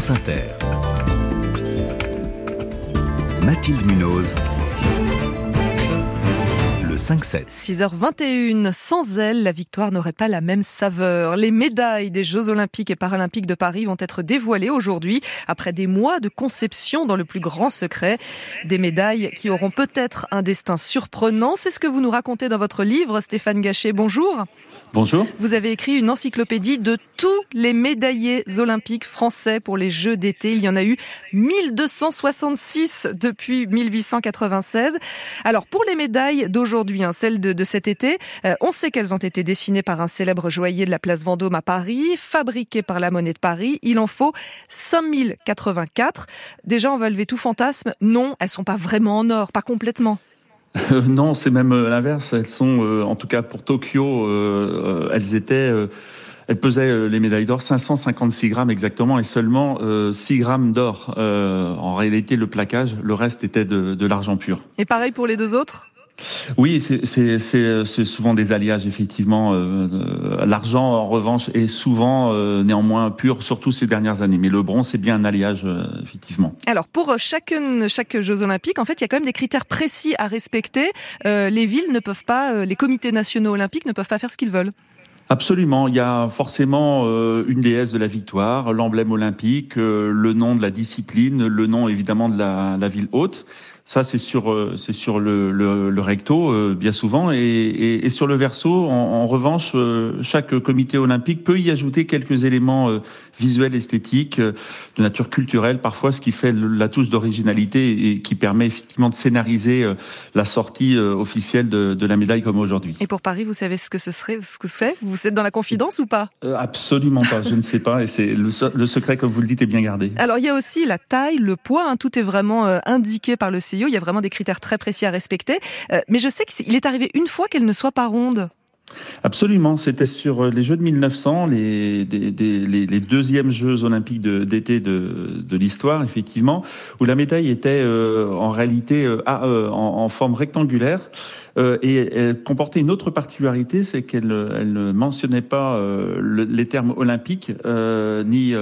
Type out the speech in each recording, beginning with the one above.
France Inter. Mathilde Munoz. Le 5-7. 6h21, sans elle, la victoire n'aurait pas la même saveur. Les médailles des Jeux Olympiques et Paralympiques de Paris vont être dévoilées aujourd'hui, après des mois de conception dans le plus grand secret. Des médailles qui auront peut-être un destin surprenant. C'est ce que vous nous racontez dans votre livre, Stéphane Gachet. Bonjour. Bonjour. Vous avez écrit une encyclopédie de tous les médaillés olympiques français pour les Jeux d'été. Il y en a eu 1266 depuis 1896. Alors pour les médailles d'aujourd'hui, hein, celles de, cet été, euh, on sait qu'elles ont été dessinées par un célèbre joaillier de la place Vendôme à Paris, fabriquées par la Monnaie de Paris. Il en faut 5084. Déjà, on va lever tout fantasme. Non, elles sont pas vraiment en or, pas complètement. non, c'est même euh, l'inverse. Elles sont, euh, en tout cas pour Tokyo, euh, elles étaient, elles pesaient les médailles d'or 556 grammes exactement et seulement 6 grammes d'or. en réalité, le plaquage, le reste était de, de l'argent pur. Et pareil pour les deux autres? Oui, c'est souvent des alliages, effectivement. Euh, euh, l'argent, en revanche, est souvent euh, néanmoins pur, surtout ces dernières années. Mais le bronze, c'est bien un alliage, effectivement. Alors, pour chaque, chaque Jeux Olympiques, en fait, il y a quand même des critères précis à respecter. les villes ne peuvent pas, les comités nationaux olympiques ne peuvent pas faire ce qu'ils veulent. Absolument, il y a forcément une déesse de la victoire, l'emblème olympique, le nom de la discipline, le nom évidemment de la, la ville haute. Ça, c'est sur euh, c'est sur le, le, le recto euh, bien souvent et, et, et, sur le verso. En, en, revanche, euh, chaque comité olympique peut y ajouter quelques éléments visuels, esthétiques, de nature culturelle, parfois, ce qui fait la touche d'originalité et qui permet effectivement de scénariser la sortie officielle de, de la médaille comme aujourd'hui. Et pour Paris, vous savez ce que ce serait, ce que c'est? Vous êtes dans la confidence ou pas? Absolument pas. Je ne sais pas et c'est le, le, secret, comme vous le dites, est bien gardé. Alors il y a aussi la taille, le poids. Hein, tout est vraiment indiqué par le il y a vraiment des critères très précis à respecter. Euh, mais je sais qu'il est arrivé une fois qu'elle ne soit pas ronde. Absolument, c'était sur euh, les Jeux de 1900, les, deuxièmes Jeux olympiques d'été de, l'histoire, effectivement, où la médaille était euh, en réalité en, forme rectangulaire. Euh, et elle comportait une autre particularité, c'est qu'elle elle ne mentionnait pas euh, les termes olympiques, euh, ni,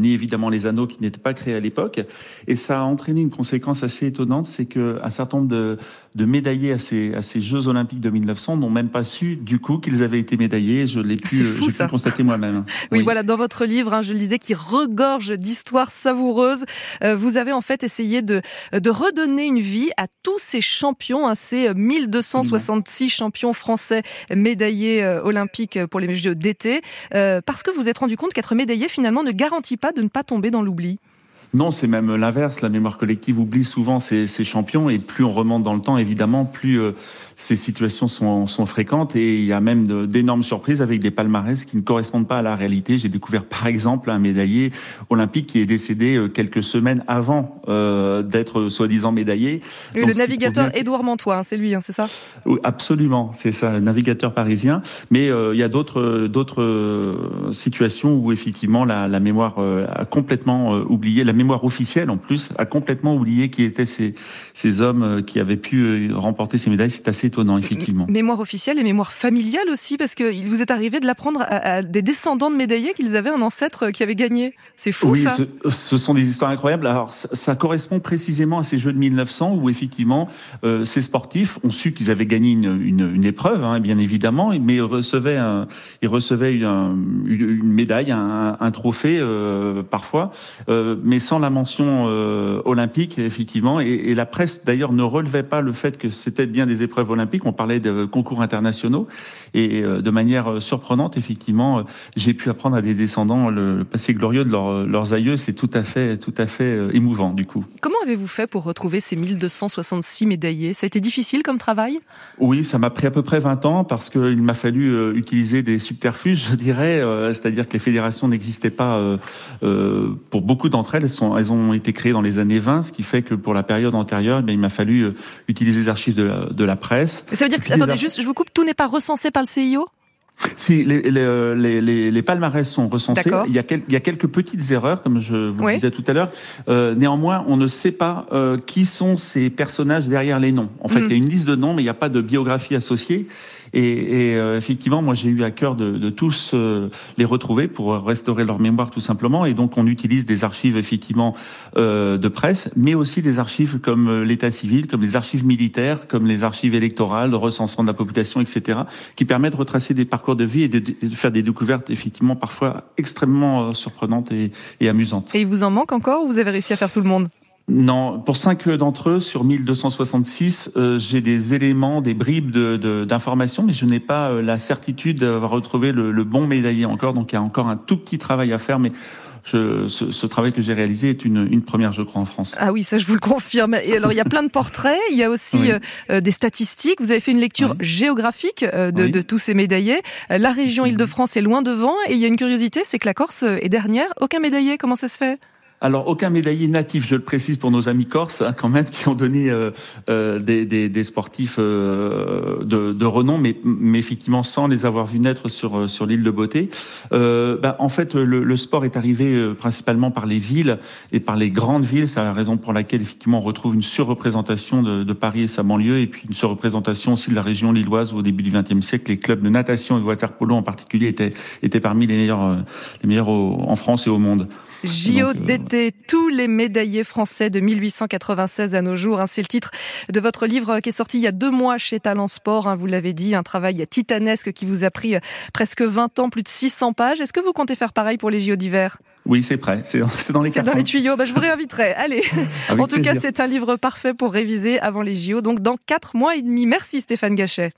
ni évidemment les anneaux qui n'étaient pas créés à l'époque. Et ça a entraîné une conséquence assez étonnante, c'est qu'un certain nombre de, de médaillés à ces, à ces Jeux olympiques de 1900 n'ont même pas su du coup qu'ils avaient été médaillés. Je l'ai pu, pu constater moi-même. Oui, voilà, dans votre livre, hein, je le disais, qui regorge d'histoires savoureuses, vous avez en fait essayé de, de redonner une vie à tous ces champions, à ces 1200 266 champions français médaillés euh, olympiques pour les Jeux d'été, euh, parce que vous vous êtes rendu compte qu'être médaillé finalement ne garantit pas de ne pas tomber dans l'oubli. Non, c'est même l'inverse. La mémoire collective oublie souvent ses, champions et plus on remonte dans le temps, évidemment, plus euh, ces situations sont, sont, fréquentes et il y a même d'énormes surprises avec des palmarès qui ne correspondent pas à la réalité. J'ai découvert par exemple un médaillé olympique qui est décédé euh, quelques semaines avant euh, d'être soi-disant médaillé. le navigateur Édouard Mantois, hein, c'est lui, hein, c'est ça? Oui, Absolument, c'est ça, le navigateur parisien. Mais euh, il y a d'autres d'autres situations où effectivement la, la mémoire a complètement oublié, la mémoire officielle en plus a complètement oublié qui étaient ces, ces hommes qui avaient pu remporter ces médailles. C'est assez étonnant, effectivement. Mémoire officielle et mémoire familiale aussi, parce qu'il vous est arrivé de l'apprendre à, des descendants de médaillés qu'ils avaient un ancêtre qui avait gagné. C'est fou, oui, Ce, ce, sont des histoires incroyables. Alors, ça, correspond précisément à ces Jeux de 1900 où, effectivement, euh, ces sportifs ont su qu'ils avaient gagné une, une, une épreuve, hein, bien évidemment, mais ils recevaient, un, ils recevaient une, une, médaille, un, un trophée, euh, parfois, euh, mais sans la mention euh, olympique, effectivement. Et, et la presse, d'ailleurs, ne relevait pas le fait que c'était bien des épreuves olympiques on parlait de concours internationaux. Et euh, de manière euh, surprenante, effectivement, j'ai pu apprendre à des descendants le passé glorieux de leurs aïeux. C'est tout à fait, tout à fait émouvant, du coup. Comment avez-vous fait pour retrouver ces 1266 médaillés? Ça a été difficile comme travail? Oui, ça m'a pris à peu près 20 ans parce qu'il m'a fallu utiliser des subterfuges, je dirais. C'est-à-dire que les fédérations n'existaient pas pour beaucoup d'entre elles. Elles, sont, elles ont été créées dans les années 20, ce qui fait que pour la période antérieure, eh il m'a fallu utiliser les archives de la, de la presse ça veut dire que, attendez, juste, je vous coupe, tout n'est pas recensé par le CIO si les, les, les, les, palmarès sont recensés, il y, a il y a quelques petites erreurs, comme je vous le disais tout à l'heure. Euh, néanmoins, on ne sait pas euh, qui sont ces personnages derrière les noms. En fait, mm. il y a une liste de noms, mais il n'y a pas de biographie associée. Et, et effectivement, moi j'ai eu à cœur de, de tous les retrouver pour restaurer leur mémoire tout simplement. Et donc on utilise des archives effectivement de presse, mais aussi des archives comme l'état civil, comme les archives militaires, comme les archives électorales, le recensement de la population, etc., qui permettent de retracer des parcours de vie et de, de faire des découvertes effectivement parfois extrêmement surprenantes et, et amusantes. Et il vous en manque encore ou vous avez réussi à faire tout le monde? Non, pour cinq d'entre eux sur 1266, euh, j'ai des éléments, des bribes d'informations, de, mais je n'ai pas euh, la certitude d'avoir retrouvé le, le, bon médaillé encore. Donc il y a encore un tout petit travail à faire, mais je, ce, ce, travail que j'ai réalisé est une, une, première, je crois, en France. Ah oui, ça je vous le confirme. Et alors il y a plein de portraits, il y a aussi oui. euh, des statistiques. Vous avez fait une lecture oui. géographique euh, de, oui. de, tous ces médaillés. La région Île-de-France est loin devant, et il y a une curiosité, c'est que la Corse est dernière. Aucun médaillé. Comment ça se fait? Alors, aucun médaillé natif, je le précise pour nos amis corses, hein, quand même, qui ont donné euh, euh, des, des, des, sportifs euh, de, de, renom, mais, mais effectivement sans les avoir vus naître sur, sur l'île de Beauté. Ben, en fait, le, le, sport est arrivé principalement par les villes et par les grandes villes. C'est la raison pour laquelle, effectivement, on retrouve une surreprésentation de, de Paris et sa banlieue, et puis une surreprésentation aussi de la région lilloise au début du XXe siècle. Les clubs de natation et de waterpolo en particulier étaient, étaient parmi les meilleurs, les meilleurs au, en France et au monde. JO d'été, tous les médaillés français de 1896 à nos jours. Hein, c'est le titre de votre livre qui est sorti il y a deux mois chez Talent Sport. Hein, vous l'avez dit, un travail titanesque qui vous a pris euh, presque 20 ans, plus de 600 pages. Est-ce que vous comptez faire pareil pour les JO d'hiver? Oui, c'est prêt. C'est dans les C'est dans les tuyaux. Bah, je vous réinviterai. Allez. en tout plaisir. cas, c'est un livre parfait pour réviser avant les JO. Donc, dans quatre mois et demi. Merci Stéphane Gachet.